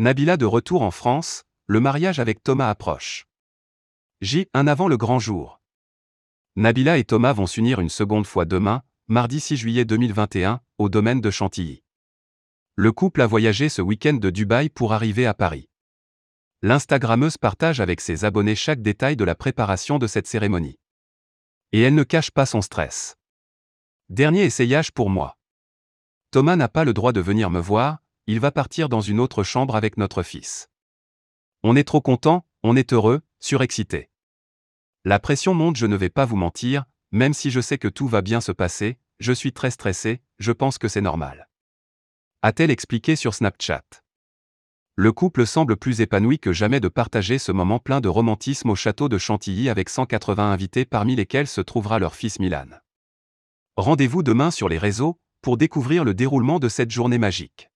Nabila de retour en France, le mariage avec Thomas approche. J. Un avant le grand jour. Nabila et Thomas vont s'unir une seconde fois demain, mardi 6 juillet 2021, au domaine de Chantilly. Le couple a voyagé ce week-end de Dubaï pour arriver à Paris. L'Instagrammeuse partage avec ses abonnés chaque détail de la préparation de cette cérémonie. Et elle ne cache pas son stress. Dernier essayage pour moi. Thomas n'a pas le droit de venir me voir, il va partir dans une autre chambre avec notre fils. On est trop content, on est heureux, surexcité. La pression monte, je ne vais pas vous mentir, même si je sais que tout va bien se passer, je suis très stressé, je pense que c'est normal. A-t-elle expliqué sur Snapchat Le couple semble plus épanoui que jamais de partager ce moment plein de romantisme au château de Chantilly avec 180 invités parmi lesquels se trouvera leur fils Milan. Rendez-vous demain sur les réseaux, pour découvrir le déroulement de cette journée magique.